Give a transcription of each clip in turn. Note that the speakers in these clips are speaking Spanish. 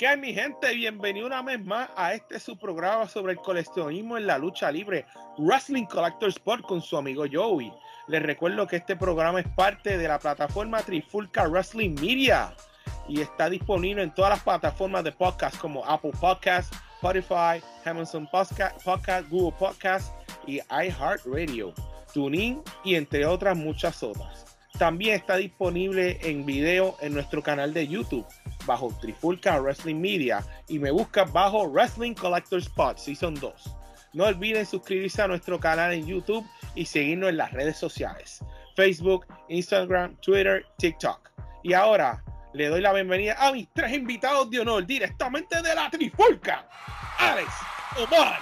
¿Qué hay mi gente? Bienvenido una vez más a este su programa sobre el coleccionismo en la lucha libre, Wrestling Collector Sport con su amigo Joey. Les recuerdo que este programa es parte de la plataforma Trifulca Wrestling Media y está disponible en todas las plataformas de podcast como Apple Podcasts, Spotify, Amazon Podcast, Google Podcast y iHeartRadio, TuneIn y entre otras muchas otras. También está disponible en video en nuestro canal de YouTube bajo Trifulca Wrestling Media y me buscas bajo Wrestling Collector Spot Season 2. No olviden suscribirse a nuestro canal en YouTube y seguirnos en las redes sociales, Facebook, Instagram, Twitter, TikTok. Y ahora le doy la bienvenida a mis tres invitados de honor directamente de la Trifulca, Alex, Omar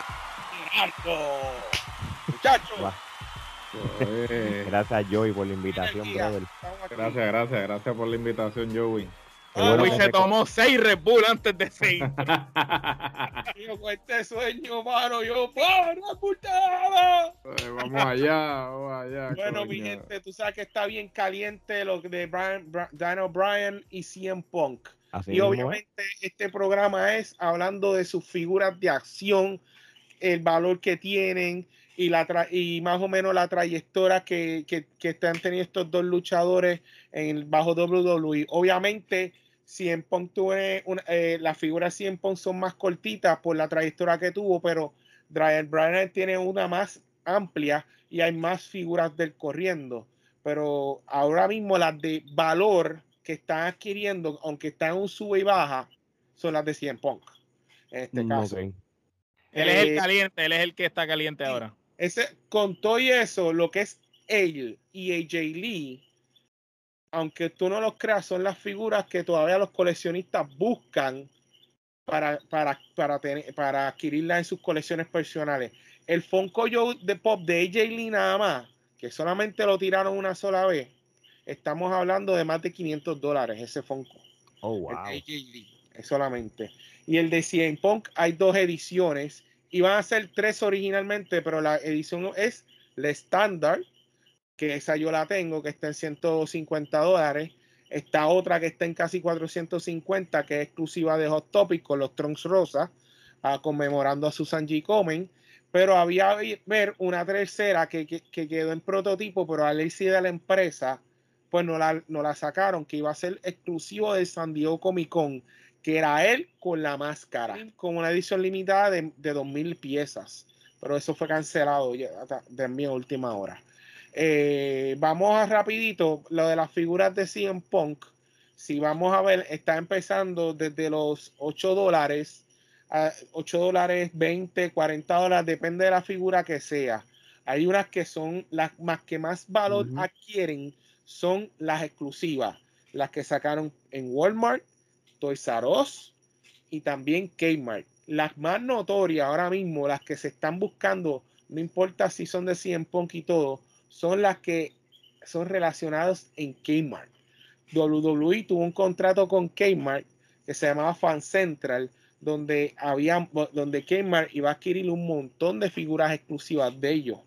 y Marco. Muchachos. Gracias Joey por la invitación, brother. Gracias, gracias, gracias por la invitación, Joey. Ah, bueno se tomó seis Red Bull antes de seis. Yo con este sueño, mano, yo, ¡para, putada! Eh, vamos allá, vamos allá. Bueno, coño. mi gente, tú sabes que está bien caliente lo de Brian, Daniel Bryan y CM Punk. Así Y es. obviamente este programa es hablando de sus figuras de acción, el valor que tienen y, la tra- y más o menos la trayectoria que, que, que están teniendo estos dos luchadores en, bajo WWE. Obviamente, CM Punk tuve una- eh, las figuras de CM Punk son más cortitas por la trayectoria que tuvo, pero Daniel Bryan tiene una más amplia y hay más figuras del corriendo. Pero ahora mismo las de valor que están adquiriendo, aunque están en un sube y baja, son las de 100 Punk. En este Mm, caso. Él es el Eh, caliente, él es el que está caliente ahora. ese, con todo y eso, lo que es él y AJ Lee, aunque tú no los creas, son las figuras que todavía los coleccionistas buscan para, para, para, tener, para adquirirlas en sus colecciones personales. El Funko Joe de Pop de AJ Lee nada más, que solamente lo tiraron una sola vez, estamos hablando de más de 500 dólares ese Funko. Oh, El wow. de AJ Lee, es solamente. Y el de CM Punk hay dos ediciones. Iban a ser tres originalmente, pero la edición es la estándar, que esa yo la tengo, que está en 150 dólares. Está otra que está en casi 450, que es exclusiva de Hot Topic con los Trunks Rosa, ah, conmemorando a Susan G. Komen. Pero había ver una tercera que, que- que quedó en prototipo, pero a ley sí de la empresa, pues no la, no la sacaron, que iba a ser exclusivo de San Diego Comic Con, que era él con la máscara, con una edición limitada de, de 2.000 piezas. Pero eso fue cancelado ya, de mi última hora. Eh, vamos a rapidito, lo de las figuras de CM Punk. Si vamos a ver, está empezando desde los 8 dólares, a 8 dólares, 20, 40 dólares, depende de la figura que sea. Hay unas que son las más que más valor adquieren, son las exclusivas, las que sacaron en Walmart, Toys R Us y también Kmart. Las más notorias ahora mismo, las que se están buscando, no importa si son de 100 Punk y todo, son las que son relacionadas en Kmart. WWE tuvo un contrato con Kmart que se llamaba Fan Central, donde había, donde Kmart iba a adquirir un montón de figuras exclusivas de ellos.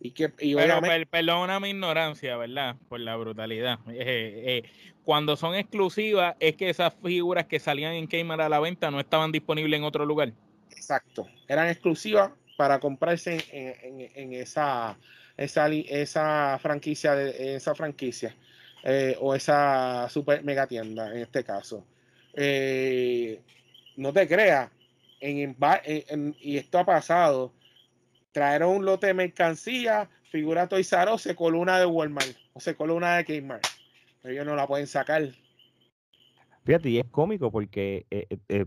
Y que y Pero per- perdona mi ignorancia, ¿verdad? Por la brutalidad. Eh, eh, cuando son exclusivas, es que esas figuras que salían en Kmart a la venta no estaban disponibles en otro lugar. Exacto. Eran exclusivas para comprarse en, en- en esa, esa, esa franquicia, esa franquicia eh, o esa super mega tienda en este caso. Eh, no te creas, y esto ha pasado, trajeron un lote de mercancía, figura Us, se coló de Walmart o se coló una de Kmart. Ellos no la pueden sacar. Fíjate, y es cómico porque eh,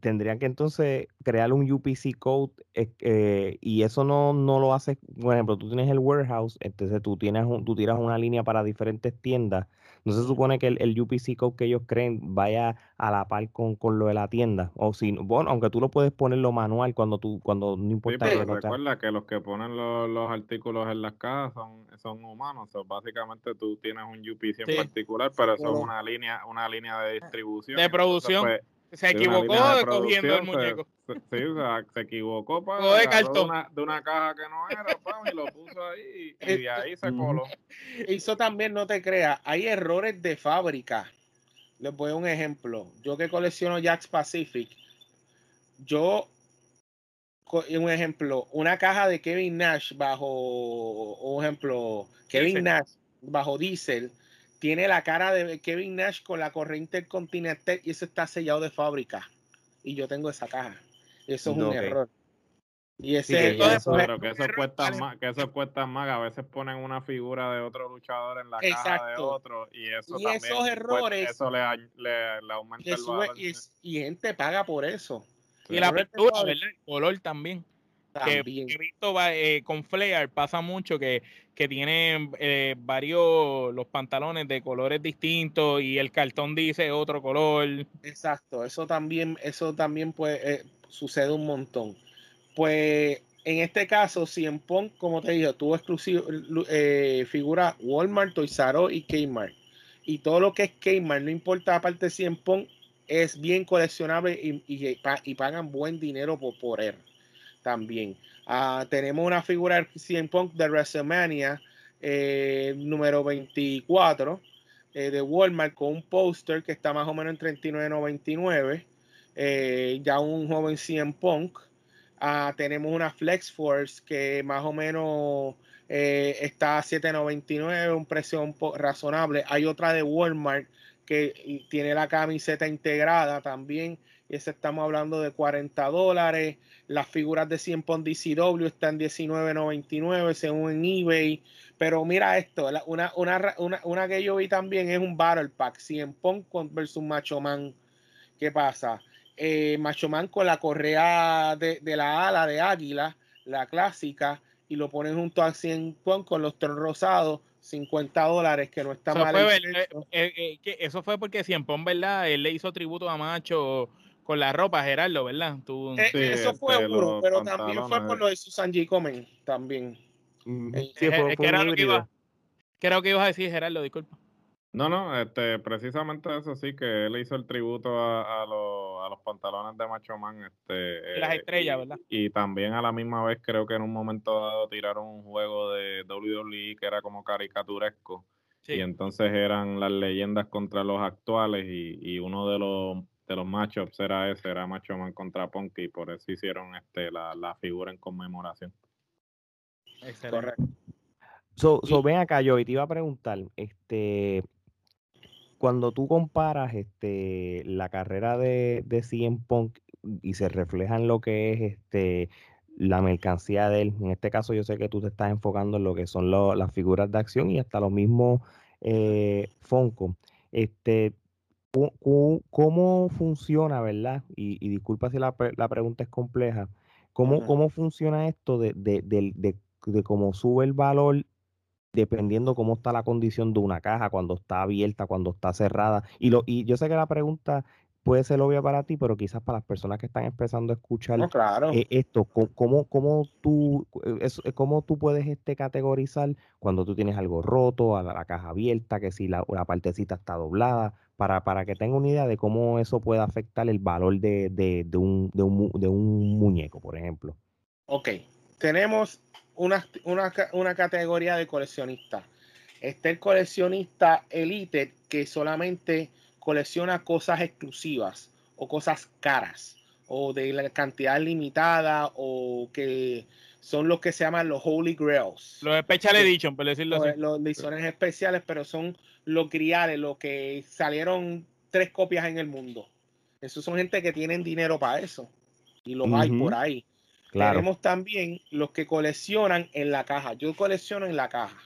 tendrían que entonces crear un UPC code eh, eh, y eso no, no lo hace, por ejemplo, tú tienes el warehouse, entonces tú tienes un- tú tiras una línea para diferentes tiendas. No se supone que el, el UPC code que ellos creen vaya a la par con, con lo de la tienda. O si, no- bueno, aunque tú lo puedes ponerlo manual cuando tú, cuando no Sí, importa pero que no sea- recuerda que los que ponen los, los artículos en las cajas son, son humanos. Básicamente tú tienes un UPC en Sí. particular, pero eso es Pero- una línea, una línea de distribución. De entonces, producción. pues, Se equivocó de cogiendo el se- muñeco. se- sí, o sea, se equivocó para Coge cartón. una, de una caja que no era, pam, y lo puso ahí y, y de ahí se coló. Eso también no te creas, hay errores de fábrica. Les voy a un ejemplo. Yo que colecciono Jacks Pacific, yo, un ejemplo, una caja de Kevin Nash bajo, un ejemplo, Kevin Diesel. Nash bajo Diesel, tiene la cara de Kevin Nash con la corriente intercontinental y eso está sellado de fábrica. Y yo tengo esa caja. Eso es un Ok. error. Y Sí, ese que eso eso- Pero que eso cuesta más, que eso cuesta más, que a veces ponen una figura de otro luchador en la caja de Exacto. otro y eso Y también esos pues, errores- eso le, le, le aumenta y el sube- valor. y, es- y gente paga por eso. Y la pintura. El color también. Que he visto eh, con Flair, pasa mucho que, que tienen eh, varios, los pantalones de colores distintos y el cartón dice otro color. Exacto, eso también, eso también pues, sucede un montón. Pues en este caso, en Punk, como te dije, tuvo exclusivo eh, figura Walmart, Toys R y Kmart. Y todo lo que es Kmart, no importa aparte de 100 Punk, es bien coleccionable y, y, y pagan buen dinero por, por él también. Ah, tenemos una figura de 100 Punk de WrestleMania eh, número 24 eh, de Walmart con un póster que está más o menos en 39.99. eh, ya un joven CM Punk. Ah, tenemos una Flex Force que más o menos eh, está a 7.99, un precio razonable. Hay otra de Walmart que tiene la camiseta integrada también. Y esa estamos hablando de 40 dólares. Las figuras de 100 Punk DCW están 19.99 según en eBay. Pero mira esto, la- una, una, una, una que yo vi también es un Battle Pack, 100 Punk con- versus Macho Man. ¿Qué pasa? Eh, Macho Man con la correa de, de la ala de águila, la clásica, y lo ponen junto a 100 Punk con los tonos rosados, 50 dólares, que no está Eso mal. fue, el eh, eh, eso fue porque Cienpón, ¿verdad? Él le hizo tributo a Macho con la ropa, Gerardo, ¿verdad? Tú, Eh, Sí, eso fue este, uno, pero también fue por lo de Susan G. Komen, también. Ujú. Eh, Sí, eh, fue, eh, fue ¿qué era lo que híbrido. iba- ¿Qué era lo que ibas a decir, Gerardo? Disculpa. No, no, este, precisamente eso sí, que él hizo el tributo a, a, los, a los pantalones de Macho Man. Este, Y las eh, estrellas, y- ¿verdad? Y también a la misma vez creo que en un momento dado tiraron un juego de WWE que era como caricaturesco. Sí. Y entonces eran las leyendas contra los actuales y, y uno de los de los matchups era ese, era Macho Man contra Punk y por eso hicieron este la, la figura en conmemoración. Excelente. Correcto. So, so, ven acá, yo, y te iba a preguntar, este, cuando tú comparas este, la carrera de, de CM Punk y se refleja en lo que es este, la mercancía de él, en este caso yo sé que tú te estás enfocando en lo que son lo- las figuras de acción y hasta los mismos eh, Funko. Este, ¿cómo funciona, verdad? Y, y disculpa si la, la pregunta es compleja. ¿Cómo, cómo funciona esto de, de- de cómo sube el valor dependiendo cómo está la condición de una caja, cuando está abierta, cuando está cerrada? Y, lo, y yo sé que la pregunta puede ser obvia para ti, pero quizás para las personas que están empezando a escuchar No, claro. eh, esto, ¿cómo, cómo tú, eh, es- eh, cómo tú puedes este, categorizar cuando tú tienes algo roto, a la, la caja abierta, que si la, la partecita está doblada, para, para que tenga una idea de cómo eso puede afectar el valor de, de, de un, de, un, de un muñeco, por ejemplo? Ok, tenemos una, una, una categoría de coleccionistas. Está el coleccionista elite que solamente colecciona cosas exclusivas o cosas caras o de la cantidad limitada o que son los que se llaman los Holy Grails. Los Special. Edition, por decirlo Los, así. los ediciones especiales, pero son los griales, los que salieron tres copias en el mundo. Esos son gente que tienen dinero para eso. Y los hay por ahí. Claro. Tenemos también los que coleccionan en la caja. Yo colecciono en la caja.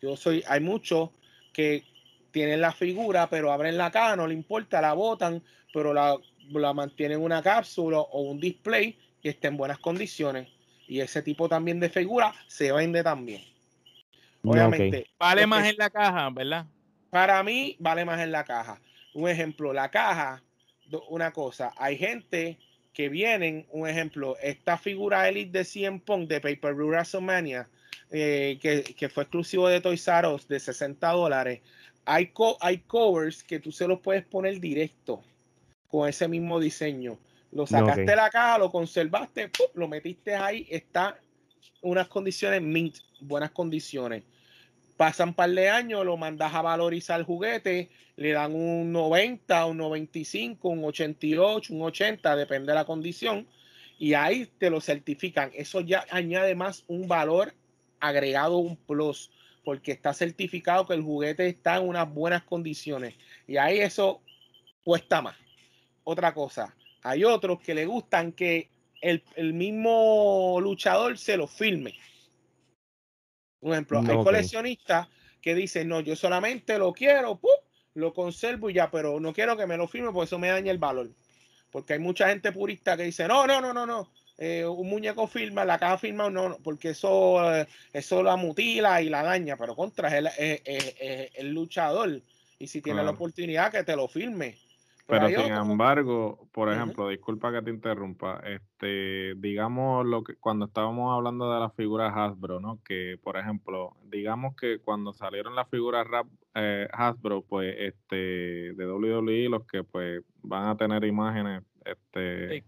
Yo soy, hay muchos que tienen la figura, pero abren la caja, no le importa, la botan, pero la, la mantienen en una cápsula o un display que esté en buenas condiciones. Y ese tipo también de figura se vende también. Obviamente, Vale más en la caja, ¿verdad? para mí vale más en la caja. Un ejemplo, la caja, una cosa, hay gente que vienen, un ejemplo, esta figura Elite de CM Punk de Paper Blue WrestleMania, eh, que, que fue exclusivo de Toys R Us de 60 dólares. Hay, co- hay covers que tú se los puedes poner directo con ese mismo diseño. Lo sacaste de la caja, lo conservaste, lo metiste ahí, está unas condiciones mint, buenas condiciones. Pasan un par de años, lo mandas a valorizar el juguete, le dan un 90, un 95, un 88, un 80, depende de la condición, y ahí te lo certifican. Eso ya añade más un valor agregado, un plus, porque está certificado que el juguete está en unas buenas condiciones. Y ahí eso cuesta más. Otra cosa, hay otros que le gustan que el, mismo luchador se lo filme. Por ejemplo, hay coleccionistas que dicen, no, yo solamente lo quiero, lo conservo y ya, pero no quiero que me lo firme porque eso me daña el valor. Porque hay mucha gente purista que dice, no, no, no, no, no, eh, un muñeco firma, la caja firma, no, porque eso, eh, eso la mutila y la daña, pero contra es el, el, luchador. Y si tiene la oportunidad que te lo firme. Pero, sin embargo, por ejemplo, disculpa que te interrumpa, este, digamos lo que cuando estábamos hablando de las figuras Hasbro, ¿no? Que, por ejemplo, digamos que cuando salieron las figuras rap, eh, Hasbro, pues, este, de WWE, los que pues van a tener imágenes, este,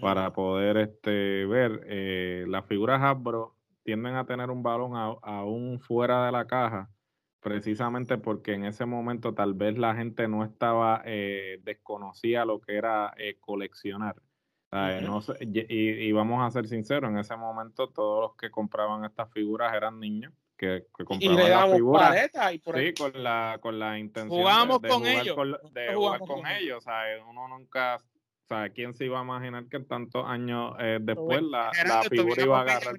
para poder este, ver. Eh, las figuras Hasbro tienden a tener un balón aún fuera de la caja, precisamente porque en ese momento tal vez la gente no estaba, eh, desconocía lo que era eh, coleccionar. y, vamos a ser sinceros, en ese momento todos los que compraban estas figuras eran niños que, compraban las figuras. Y por sí, con la, con la intención Jugamos de, con ellos. de jugar con, ellos. Uno nunca ¿quién se iba a imaginar que tantos años eh, después la, la, figura iba a agarrar?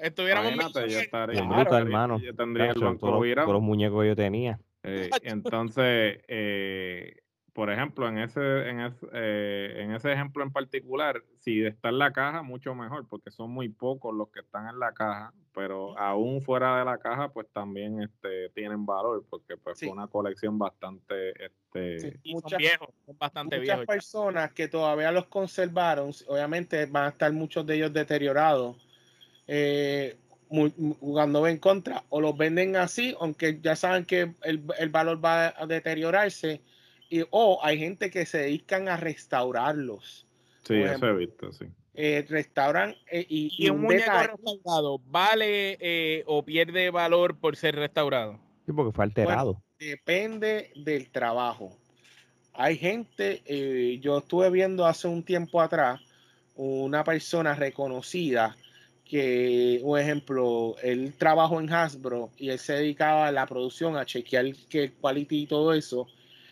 Estuviéramos Imagínate, yo estaría, hermano. Yo tendría el banco todos, los muñecos que yo tenía. Eh, entonces, eh, por ejemplo, en ese, en, ese, eh, en ese ejemplo en particular, si está en la caja, mucho mejor, porque son muy pocos los que están en la caja, pero aún fuera de la caja, pues también este, tienen valor, porque pues fue una colección bastante... Este, muchas, bastante muchas personas que todavía los conservaron, obviamente van a estar muchos de ellos deteriorados, eh, jugando en contra, o los venden así, aunque ya saben que el, el valor va a deteriorarse, o hay gente que se dedican a restaurarlos. Sí, eso he visto, sí. Eh, restauran eh, y, un, muñeco restaurado vale eh, o pierde valor por ser restaurado. Sí, porque fue alterado. depende del trabajo. Hay gente, yo estuve viendo hace un tiempo atrás una persona reconocida que, un ejemplo, él trabajó en Hasbro y él se dedicaba a la producción, a chequear que el quality y todo eso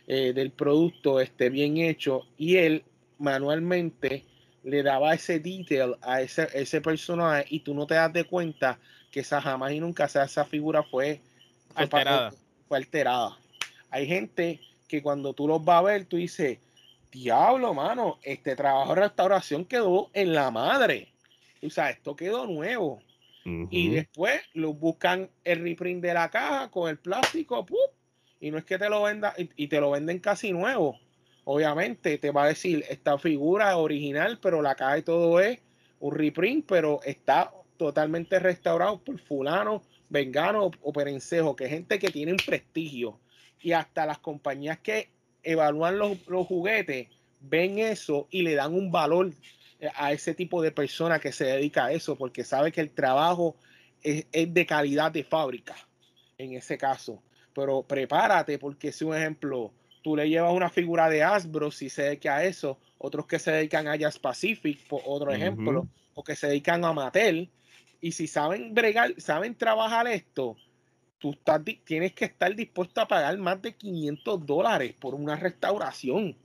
eh, del producto esté bien hecho y él manualmente le daba ese detail a ese, ese personaje y tú no te das de cuenta que esa jamás y nunca esa figura fue, alterada. fue alterada. Hay gente que cuando tú los vas a ver, tú dices, diablo, mano, este trabajo de restauración quedó en la madre. O sea, esto quedó nuevo. Y después lo buscan el reprint de la caja con el plástico. Y no es que te lo venda y, te lo venden casi nuevo. Obviamente te va a decir esta figura original, pero la caja y todo es un reprint, pero está totalmente restaurado por fulano, vengano o perencejo, que es gente que tiene un prestigio. Y hasta las compañías que evalúan los, juguetes ven eso y le dan un valor eh, a ese tipo de persona que se dedica a eso, porque sabe que el trabajo es, es de calidad de fábrica en ese caso pero prepárate porque si un ejemplo, tú le llevas una figura de Asbro, si se dedica a eso, otros que se dedican a Jazz Pacific, por otro ejemplo, o que se dedican a Mattel, y si saben bregar, saben trabajar esto, tú estás, tienes que estar dispuesto a pagar más de 500 dólares por una restauración,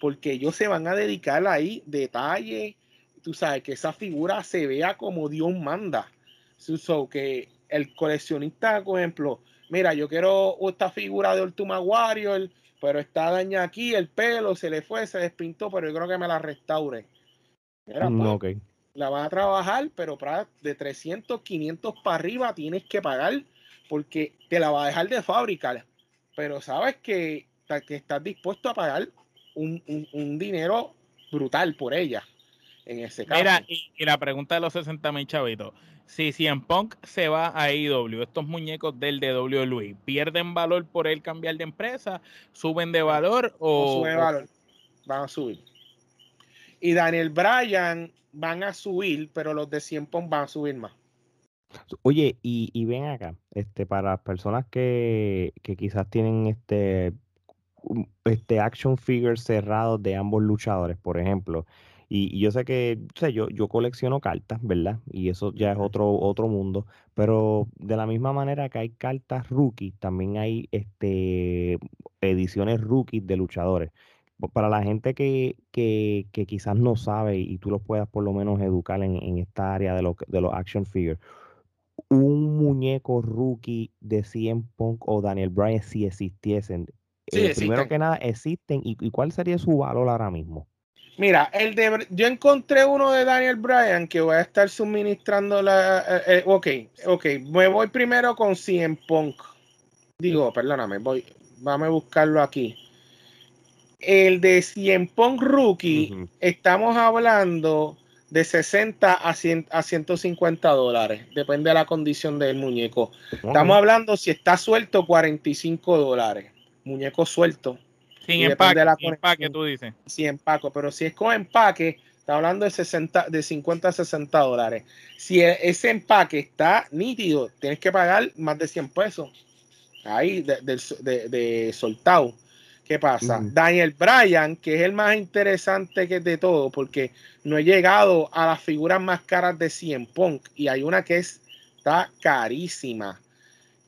porque ellos se van a dedicar ahí detalle, tú sabes, que esa figura se vea como Dios manda. So, que el coleccionista, por ejemplo, mira, yo quiero esta figura de Ultima Warrior, pero está dañada aquí, el pelo se le fue, se despintó, pero yo creo que me la restaure. Mm, pues, la vas a trabajar, pero para de 300, 500 para arriba tienes que pagar porque te la va a dejar de fábrica. Pero sabes que, que estás dispuesto a pagar un, dinero brutal por ella. En ese caso. Mira, y, la pregunta de los 60 mil chavitos si CM Punk se va a IW, estos muñecos del de ¿pierden valor por él cambiar de empresa? ¿Suben de valor o...? No sube valor. van a subir. Y Daniel Bryan van a subir, pero los de 100 Punk van a subir más. Oye, y, y ven acá, este, para las personas que, que quizás tienen este, um, este action figures cerrados de ambos luchadores, por ejemplo, y, y yo sé que o sea, yo, yo colecciono cartas, ¿verdad? Y eso ya es otro, otro mundo, pero de la misma manera que hay cartas rookies, también hay este, ediciones rookies de luchadores. Pa- Para la gente que, que, que quizás no sabe y tú los puedas por lo menos educar en, en esta área de, lo, de los action figures, un muñeco rookie de CM Punk o Daniel Bryan si existiesen. Sí, eh, primero que nada, existen. ¿Y, y cuál sería su valor ahora mismo? Mira, el de yo encontré uno de Daniel Bryan que voy a estar suministrando la. eh, eh, ok, ok. Me voy primero con CM Punk. Digo, perdóname, voy. Vamos a buscarlo aquí. El de CM Punk Rookie, estamos hablando de 60 a, 100 a 150 dólares. Depende de la condición del muñeco. Estamos hablando si está suelto, 45 dólares. Muñeco suelto. Sin empaque, de la sin empaque, tú dices. si empaco, pero si es con empaque, está hablando de 60, de 50 a 60 dólares. Si e- ese empaque está nítido, tienes que pagar más de 100 pesos. Ahí, de, del- de- de soltado. ¿Qué pasa? Daniel Bryan, que es el más interesante que de todo, porque no he llegado a las figuras más caras de 100 Punk, y hay una que es, está carísima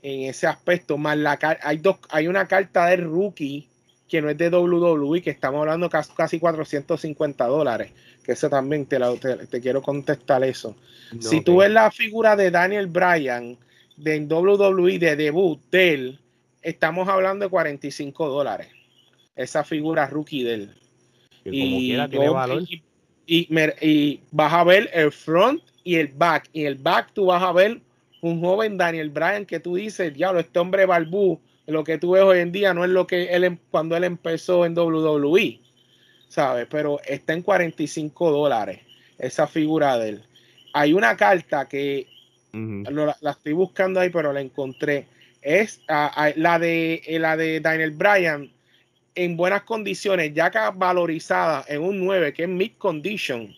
en ese aspecto. Más la car- hay dos, hay una carta de rookie que no es de WWE, que estamos hablando casi, casi 450 dólares. Que eso también te, la- te, te quiero contestar eso. si tú ves la figura de Daniel Bryan de WWE de debut de él, estamos hablando de 45 dólares. Esa figura rookie de él. Que como quiera tiene yo- valor. y- y y vas a ver el front y el back. Y el back tú vas a ver un joven Daniel Bryan que tú dices, diablo, este hombre balbú, lo que tú ves hoy en día no es lo que él em- cuando él empezó en WWE, ¿sabes? Pero está en 45 dólares esa figura de él. Hay una carta que lo- la, la estoy buscando ahí, pero la encontré. Es la de eh, la de Daniel Bryan en buenas condiciones, ya que valorizada en un 9, que es mid condition.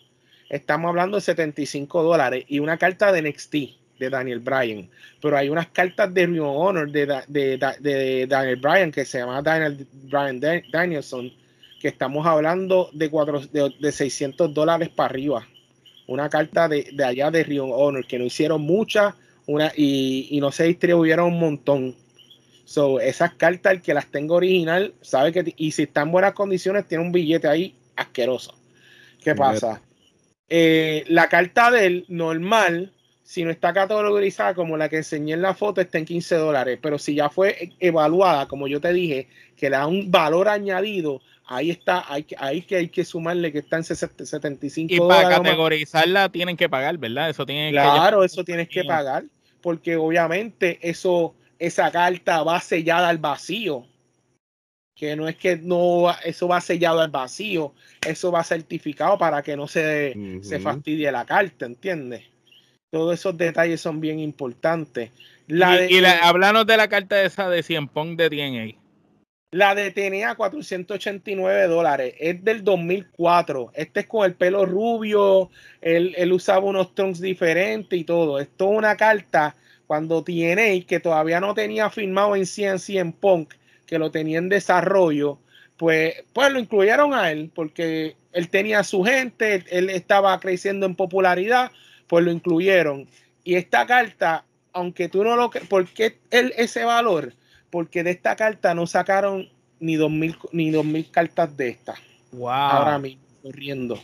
Estamos hablando de 75 dólares y una carta de NXT de Daniel Bryan. Pero hay unas cartas de Ring of Honor de, de, de Daniel Bryan que se llama Daniel Bryan Dan- Danielson, que estamos hablando de, cuatro, de, de 600 dólares para arriba una carta de, de allá de Rio Honor, que no hicieron muchas una, y, y no se distribuyeron un montón. So, esas cartas, el que las tenga original, sabe que, y si está en buenas condiciones, tiene un billete ahí asqueroso. ¿Qué pasa? Eh, la carta del normal, si no está categorizada como la que enseñé en la foto, está en 15 dólares. Pero si ya fue evaluada, como yo te dije, que le da un valor añadido, ahí está, hay, que- ahí que hay que sumarle que está en 60 75 Y dólares. para o más. categorizarla tienen que pagar, ¿verdad? Eso tiene Claro, eso tienes que pagar, porque obviamente eso, esa carta va sellada al vacío. Que no es que no, eso va sellado al vacío, eso va certificado para que no se, se fastidie la carta, ¿entiendes? Todos esos detalles son bien importantes. La y, de, y la, háblanos de la carta esa de 100 Pong de TNA. la de TNA 489 dólares, es del 2004. Este es con el pelo rubio, él, él usaba unos trunks diferentes y todo. Esto es una carta cuando TNA, que todavía no tenía firmado en 100 100 Punk, que lo tenía en desarrollo, pues, pues lo incluyeron a él, porque él tenía su gente, él, él estaba creciendo en popularidad, pues lo incluyeron. Y esta carta, aunque tú no lo... ¿Por qué él, ese valor? Porque de esta carta no sacaron ni 2000, ni 2000 cartas de esta, Wow. ahora mismo, corriendo.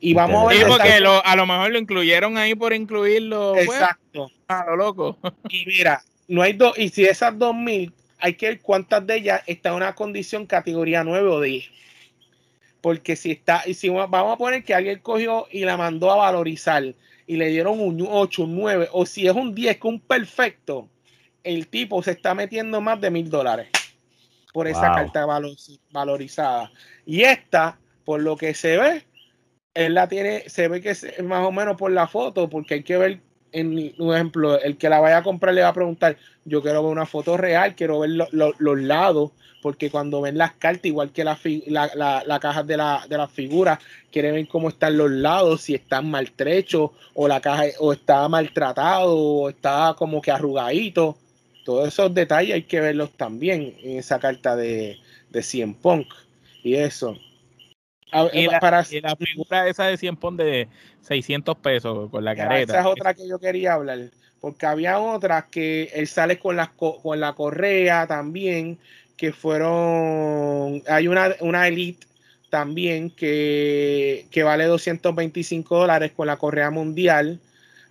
Y vamos a ver... Sí, de porque esta- lo- a lo mejor lo incluyeron ahí por incluirlo. pues, Exacto. a lo loco. Y mira, no hay dos, y si esas 2000, hay que ver cuántas de ellas están en una condición categoría 9 o 10. Porque si está, y si va- vamos a poner que alguien cogió y la mandó a valorizar y le dieron un 8, un 9, o si es un 10, que un perfecto, el tipo se está metiendo más de mil dólares por esa Wow. carta valo- valorizada. Y esta, por lo que se ve, él la tiene, se ve que es más o menos por la foto, porque hay que ver en un ejemplo, el que la vaya a comprar le va a preguntar, yo quiero ver una foto real, quiero ver los lados, porque cuando ven las cartas, igual que la, la, la, caja de la, de figura, quieren ver cómo están los lados, si están maltrechos, o la caja o está maltratado, o está como que arrugadito. Todos esos detalles hay que verlos también en esa carta de, de 100 Punk. Y eso. Y la, para, la figura esa de 100 Punk de 600 pesos con la careta. Esa es otra que yo quería hablar. Porque había otras que él sale con la, con la correa también que fueron, hay una, una Elite también que, que vale 225 dólares con la correa mundial.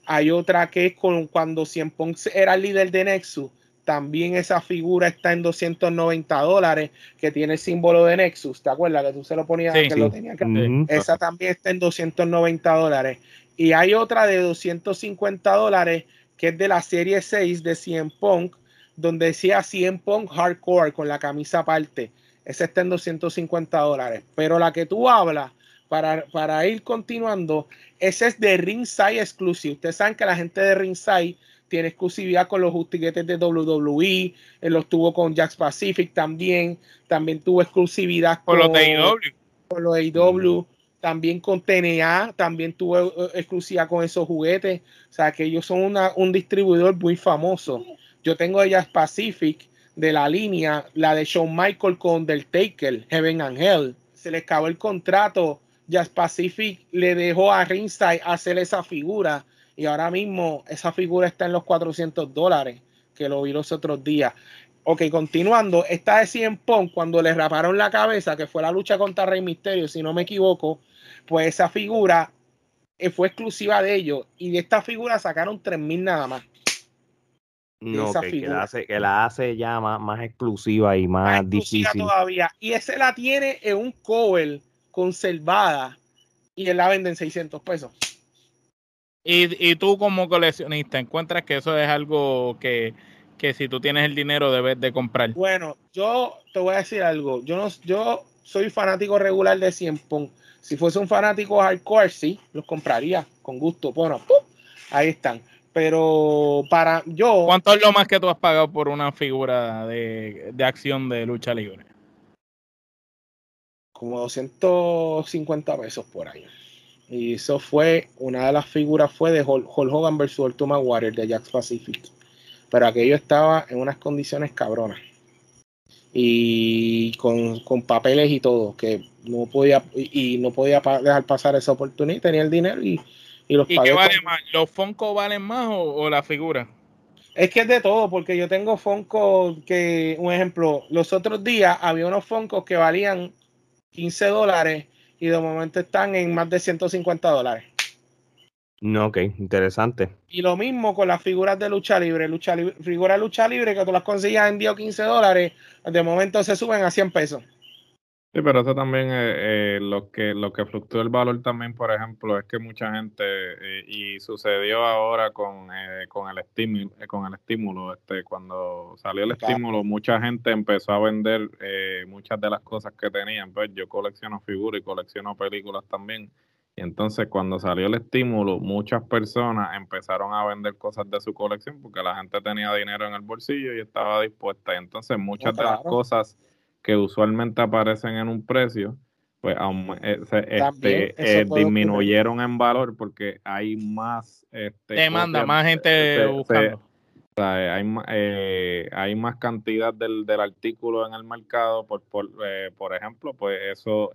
Hay otra que es con cuando Cien era el líder de Nexus. También esa figura está en 290 dólares, que tiene el símbolo de Nexus. ¿Te acuerdas que tú se lo ponías? que lo tenía que... Esa también está en 290 dólares. Y hay otra de 250 dólares, que es de la serie 6 de Cien Punk, donde decía 100 Punk Hardcore con la camisa aparte. Ese está en 250 dólares. Pero la que tú hablas, para, para ir continuando, ese es de Ringside Exclusive. Ustedes saben que la gente de Ringside tiene exclusividad con los justiquetes de WWE, él los tuvo con Jax Pacific también, también tuvo exclusividad con, los de AEW. Con los AEW, también con TNA, también tuvo eh, exclusividad con esos juguetes. O sea que ellos son una, un distribuidor muy famoso. Yo tengo ellas Pacific de la línea, la de Shawn Michael con Del Taker, Heaven and Hell. Se le acabó el contrato. Jazz Pacific le dejó a Ringside hacer esa figura y ahora mismo esa figura está en los 400 dólares que lo vi los otros días. Ok, continuando, esta de 100 Punk, cuando le raparon la cabeza, que fue la lucha contra Rey Misterio, si no me equivoco, pues esa figura eh, fue exclusiva de ellos y de esta figura sacaron 3000 nada más. No, que, la hace, que, la hace, ya más, exclusiva y más, difícil. todavía. Y ese la tiene en un cover conservada y él la vende en 600 pesos. Y, y tú como coleccionista encuentras que eso es algo que, que si tú tienes el dinero debes de comprar. Bueno, yo te voy a decir algo. Yo no, yo soy fanático regular de 100 Pong. Si fuese un fanático hardcore, sí, los compraría con gusto. Bueno, ahí están. Pero para yo. ¿Cuánto es lo más que tú has pagado por una figura de, acción de lucha libre? Como 250 pesos por ahí. Y eso fue, una de las figuras fue de Hulk, Hogan versus Ultimate Warrior de Jax Pacific. Pero aquello estaba en unas condiciones cabronas. Y con, con papeles y todo, que no podía, y no podía dejar pasar esa oportunidad. Tenía el dinero y y, los qué vale más? ¿Los Fonco valen más o, la figura? Es que es de todo, porque yo tengo Fonco que, un ejemplo, los otros días había unos Foncos que valían 15 dólares y de momento están en más de 150 dólares. No, ok, interesante. Y lo mismo con las figuras de lucha libre. Lucha libre figuras de lucha libre que tú las conseguías en 10 o 15 dólares, de momento se suben a 100 pesos. Sí, pero eso también eh, lo que lo que fluctúa el valor también, por ejemplo, es que mucha gente eh, y sucedió ahora con, eh, con el estímulo, con el estímulo, este, cuando salió el estímulo, mucha gente empezó a vender muchas de las cosas que tenían. Pues yo colecciono figuras y colecciono películas también. Y entonces cuando salió el estímulo, muchas personas empezaron a vender cosas de su colección porque la gente tenía dinero en el bolsillo y estaba dispuesta. Y entonces muchas de las cosas que usualmente aparecen en un precio, pues eh, este, eh, disminuyeron en valor porque hay más este, demanda, más gente buscando. hay, eh, hay más cantidad del, del, artículo en el mercado, por, por, por ejemplo, pues eso,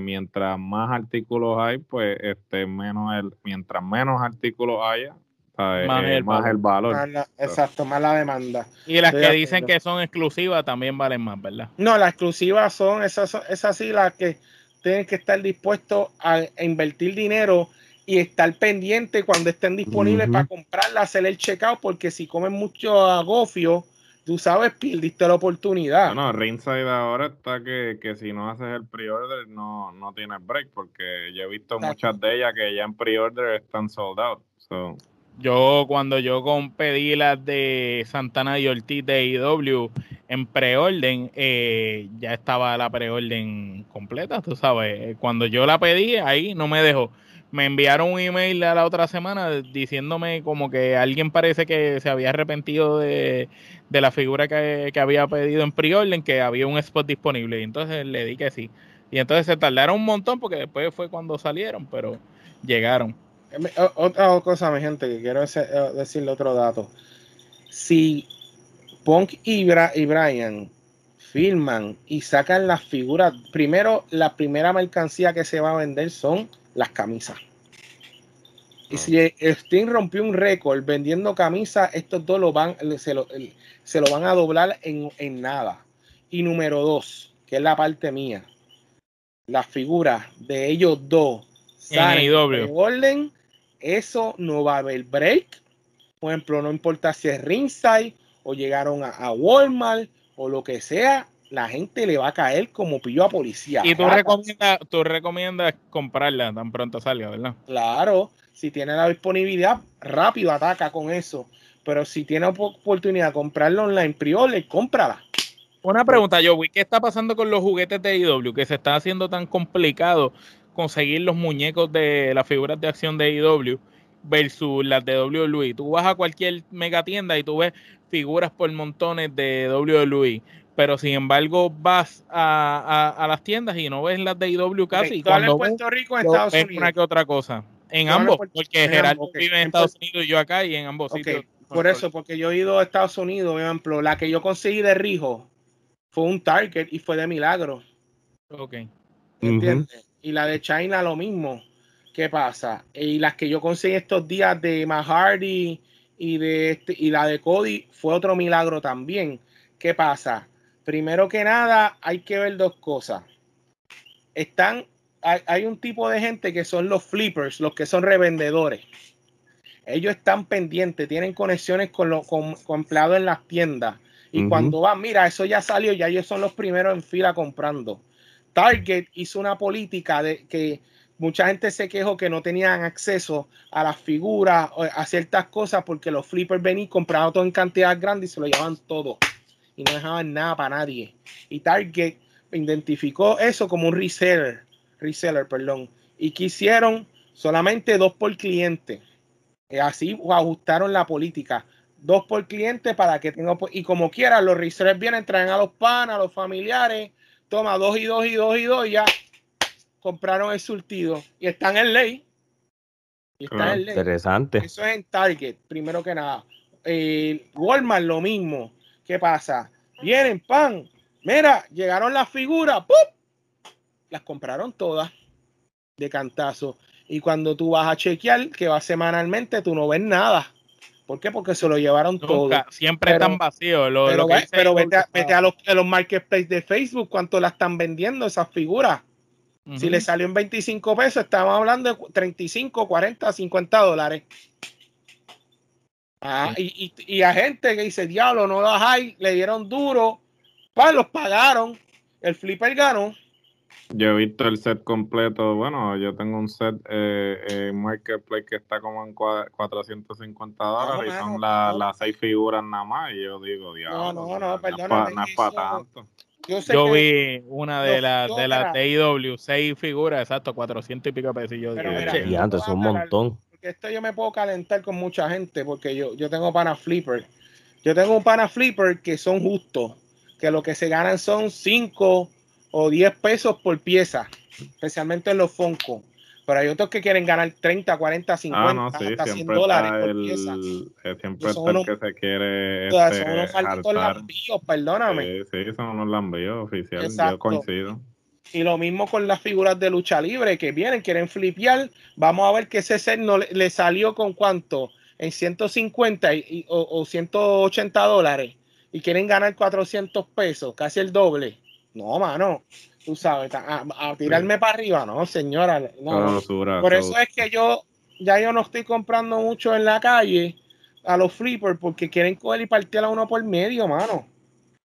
mientras más artículos hay, pues este menos el, mientras menos artículos haya, más, el, valor. exacto, más la demanda. Y las que dicen que son exclusivas también valen más, ¿verdad? No, las exclusivas son esas, esas sí las que tienen que estar dispuestos a, invertir dinero y estar pendiente cuando estén disponibles para comprarla, hacer el checkout, porque si comen mucho agofio, tú sabes, perdiste la oportunidad. No, no Ringside ahora está que, que si no haces el pre-order no, no tienes break, porque yo he visto muchas de ellas que ya en pre-order están sold out. Yo cuando yo pedí las de Santana y Ortiz de IW en preorden, eh, ya estaba la preorden completa, tú sabes. Cuando yo la pedí, ahí no me dejó. me enviaron un email a la otra semana diciéndome como que alguien parece que se había arrepentido de, la figura que, había pedido en pre-order, que había un spot disponible. Y entonces le di que sí. Y entonces se tardaron un montón porque después fue cuando salieron, pero llegaron. Otra cosa, mi gente, que quiero eh, decirle otro dato. Si Punk y, y Brian filman y sacan las figuras, primero, la primera mercancía que se va a vender son las camisas. Y si Steam rompió un récord vendiendo camisas, estos dos lo van, se, lo, se lo van a doblar en, en, nada. Y número dos, que es la parte mía, las figuras de ellos dos en orden, eso no va a haber break. Por ejemplo, no importa si es ringside o llegaron a, a Walmart o lo que sea, la gente le va a caer como pillo a policía. Y tú recomiendas, tú recomiendas comprarla tan pronto salga, ¿verdad? Claro, si tiene la disponibilidad, rápido ataca con eso. Pero si tiene oportunidad de comprarla online, priole, cómprala. Una pregunta, Joey, ¿qué está pasando con los juguetes de IW? Que se está haciendo tan complicado conseguir los muñecos de las figuras de acción de IW versus las de WWE. Tú vas a cualquier mega tienda y tú ves figuras por montones de WWE pero sin embargo vas a, las tiendas y no ves las de IW casi. cuando en Puerto Rico en Estados Unidos? una que otra cosa. En ambos, porque Gerardo vive en Estados Unidos y yo acá y en ambos sitios. Por eso, porque yo he ido a Estados Unidos, por ejemplo, la que yo conseguí de Rijo fue un Target y fue de milagro. Ok. ¿Entiendes? Y la de China lo mismo. ¿Qué pasa? Y las que yo conseguí estos días de Mahardy y de este, y la de Cody fue otro milagro también. ¿Qué pasa? Primero que nada, hay que ver dos cosas. Están, hay, un tipo de gente que son los flippers, los que son revendedores. Ellos están pendientes, tienen conexiones con los con, empleados en las tiendas. Y cuando van, mira, eso ya salió, ya ellos son los primeros en fila comprando. Target hizo una política de que mucha gente se quejó que no tenían acceso a las figuras, a ciertas cosas, porque los flippers venían y compraban todo en cantidad grande y se lo llevaban todo y no dejaban nada para nadie. Y Target identificó eso como un reseller, reseller, perdón, y quisieron solamente dos por cliente. Y así ajustaron la política. Dos por cliente para que tenga. Y como quiera, los resellers vienen, traen a los panas, a los familiares. Toma dos y dos y dos y dos y ya compraron el surtido. Y están en ley. Y están en ley. Interesante. Eso es en Target, primero que nada. Eh, Walmart lo mismo. ¿Qué pasa? Vienen, pan. Mira, llegaron las figuras, ¡pum! Las compraron todas de cantazo. Y cuando tú vas a chequear, que va semanalmente, tú no ves nada. ¿Por qué? Porque se lo llevaron todo. Siempre están vacíos. pero, vete, a, los, a los marketplaces de Facebook, ¿cuánto la están vendiendo esas figuras? Si le salió en 25 pesos, estamos hablando de 35, 40, 50 dólares. Ah, y, y, a gente que dice, diablo, no los hay, le dieron duro, pues los pagaron, el flipper ganó. Yo he visto el set completo, bueno, yo tengo un set eh, Marketplace que está como en 450 dólares y son las seis figuras nada más. Y yo digo, diablo, no, no, no, no es para tanto. Yo, vi una de las de la TIW, seis figuras, exacto, 400 y pico pesos. Y yo y antes un montón. esto yo me puedo calentar con mucha gente porque yo, yo tengo pana flipper. Yo tengo un pana flipper que son justos, que lo que se ganan son 5 o 10 pesos por pieza, especialmente en los Fonco. Pero hay otros que quieren ganar 30, 40, 50, hasta 100 dólares por pieza. Siempre está el que se quiere. son este, unos malditos lambíos, perdóname. Sí, sí, son unos lambíos oficiales. Yo coincido. Y lo mismo con las figuras de lucha libre que vienen, quieren flipear. Vamos a ver que ese set no le, salió con cuánto, en 150 y, o, 180 dólares y quieren ganar 400 pesos, casi el doble. No, mano, tú sabes, a, tirarme para arriba, no, señora. No, Por eso es que yo ya yo no estoy comprando mucho en la calle a los flippers porque quieren coger y partir a uno por medio, mano.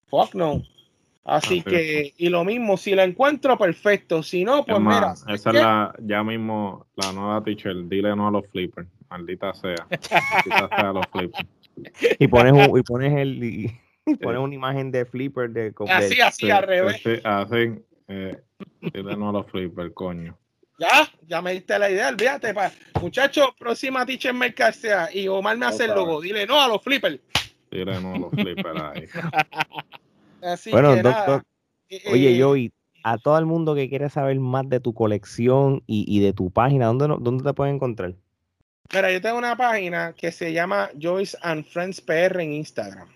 Fuck no. Así que, y lo mismo, si la encuentro, perfecto. Si no, pues mira. Esa es la, ya mismo, la nueva teacher. Dile no a los flippers. Maldita sea. Maldita sea a los flippers. Y pones, un, y pones el. Y, pones una imagen de flipper de. Así, así, al revés. así. Eh, dile no a los flippers, coño. Ya, ya me diste la idea, olvídate. Pa. Muchachos, próxima teacher Mercasea y Omar me hace el logo. Dile no a los flippers. Dile no a los flippers ahí. Así Bueno, que doctor, nada. Oye, Eh, Joey, a todo el mundo que quiere saber más de tu colección y, y de tu página, ¿dónde, no- dónde te pueden encontrar? Mira, yo tengo una página que se llama Joyce and Friends PR en Instagram.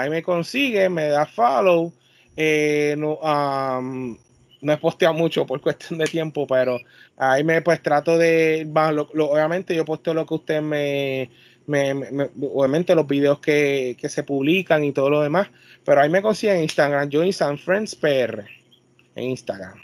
Ahí me consigue, me da follow. Eh, no, am, no he posteado mucho por cuestión de tiempo, pero ahí me pues trato de, lo- lo- obviamente yo posteo lo que usted me, me- me- me- obviamente los videos que, que se publican y todo lo demás, pero ahí me consigue en Instagram, Joyce and Friends PR en Instagram.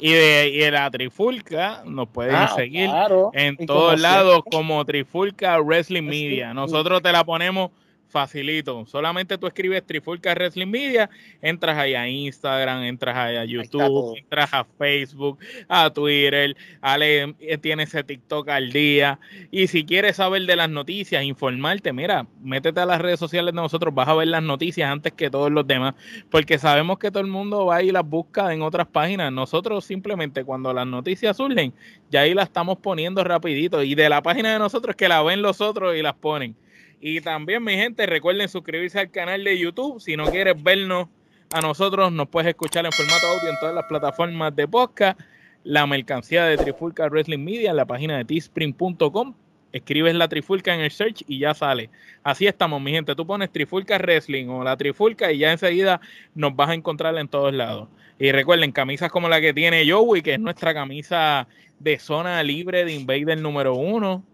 Y de, y de la Trifulca nos pueden Ah, seguir claro. en todos lados como Trifulca Wrestling Media. Nosotros te la ponemos facilito. Solamente tú escribes Trifulca Wrestling Media, entras ahí a Instagram, entras ahí a YouTube, entras a Facebook, a Twitter, Ale eh, tiene ese TikTok al día. Y si quieres saber de las noticias, informarte, mira, métete a las redes sociales de nosotros, vas a ver las noticias antes que todos los demás, porque sabemos que todo el mundo va y las busca en otras páginas. Nosotros simplemente cuando las noticias surgen, ya ahí las estamos poniendo rapidito. Y de la página de nosotros que la ven los otros y las ponen. Y también, mi gente, recuerden suscribirse al canal de YouTube. Si no quieres vernos a nosotros, nos puedes escuchar en formato audio en todas las plataformas de podcast. La mercancía de Trifulca Wrestling Media en la página de teespring.com. Escribes la Trifulca en el search y ya sale. Así estamos, mi gente. Tú pones Trifulca Wrestling o la Trifulca y ya enseguida nos vas a encontrar en todos lados. Y recuerden, camisas como la que tiene Joey, que es nuestra camisa de zona libre de Invader número uno.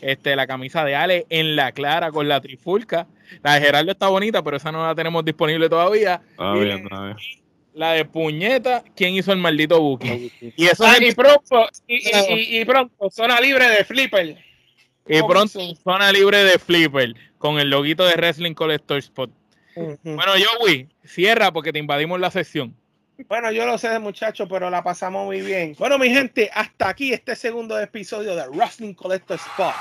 Este, la camisa de Ale en la clara con la trifulca. La de Gerardo está bonita, pero esa no la tenemos disponible todavía. Y bien. La de puñeta, ¿quién hizo el maldito booking? Y eso Ah, es y pronto, y, y- y- y pronto, zona libre de flipper. y pronto zona libre de Flipper con el loguito de Wrestling Collector Spot. Ujú. Bueno, Joey, cierra porque te invadimos la sección. Bueno, yo lo sé, muchachos, pero la pasamos muy bien. Bueno, mi gente, hasta aquí este segundo episodio de Wrestling Collector Spot.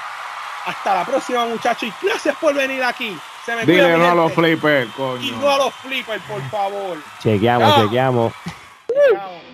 Hasta la próxima, muchachos, y gracias por venir aquí. Se me Dile no a los flippers, Y coño. no a los flippers, por favor. Chequeamos, Chao. chequeamos. Chao.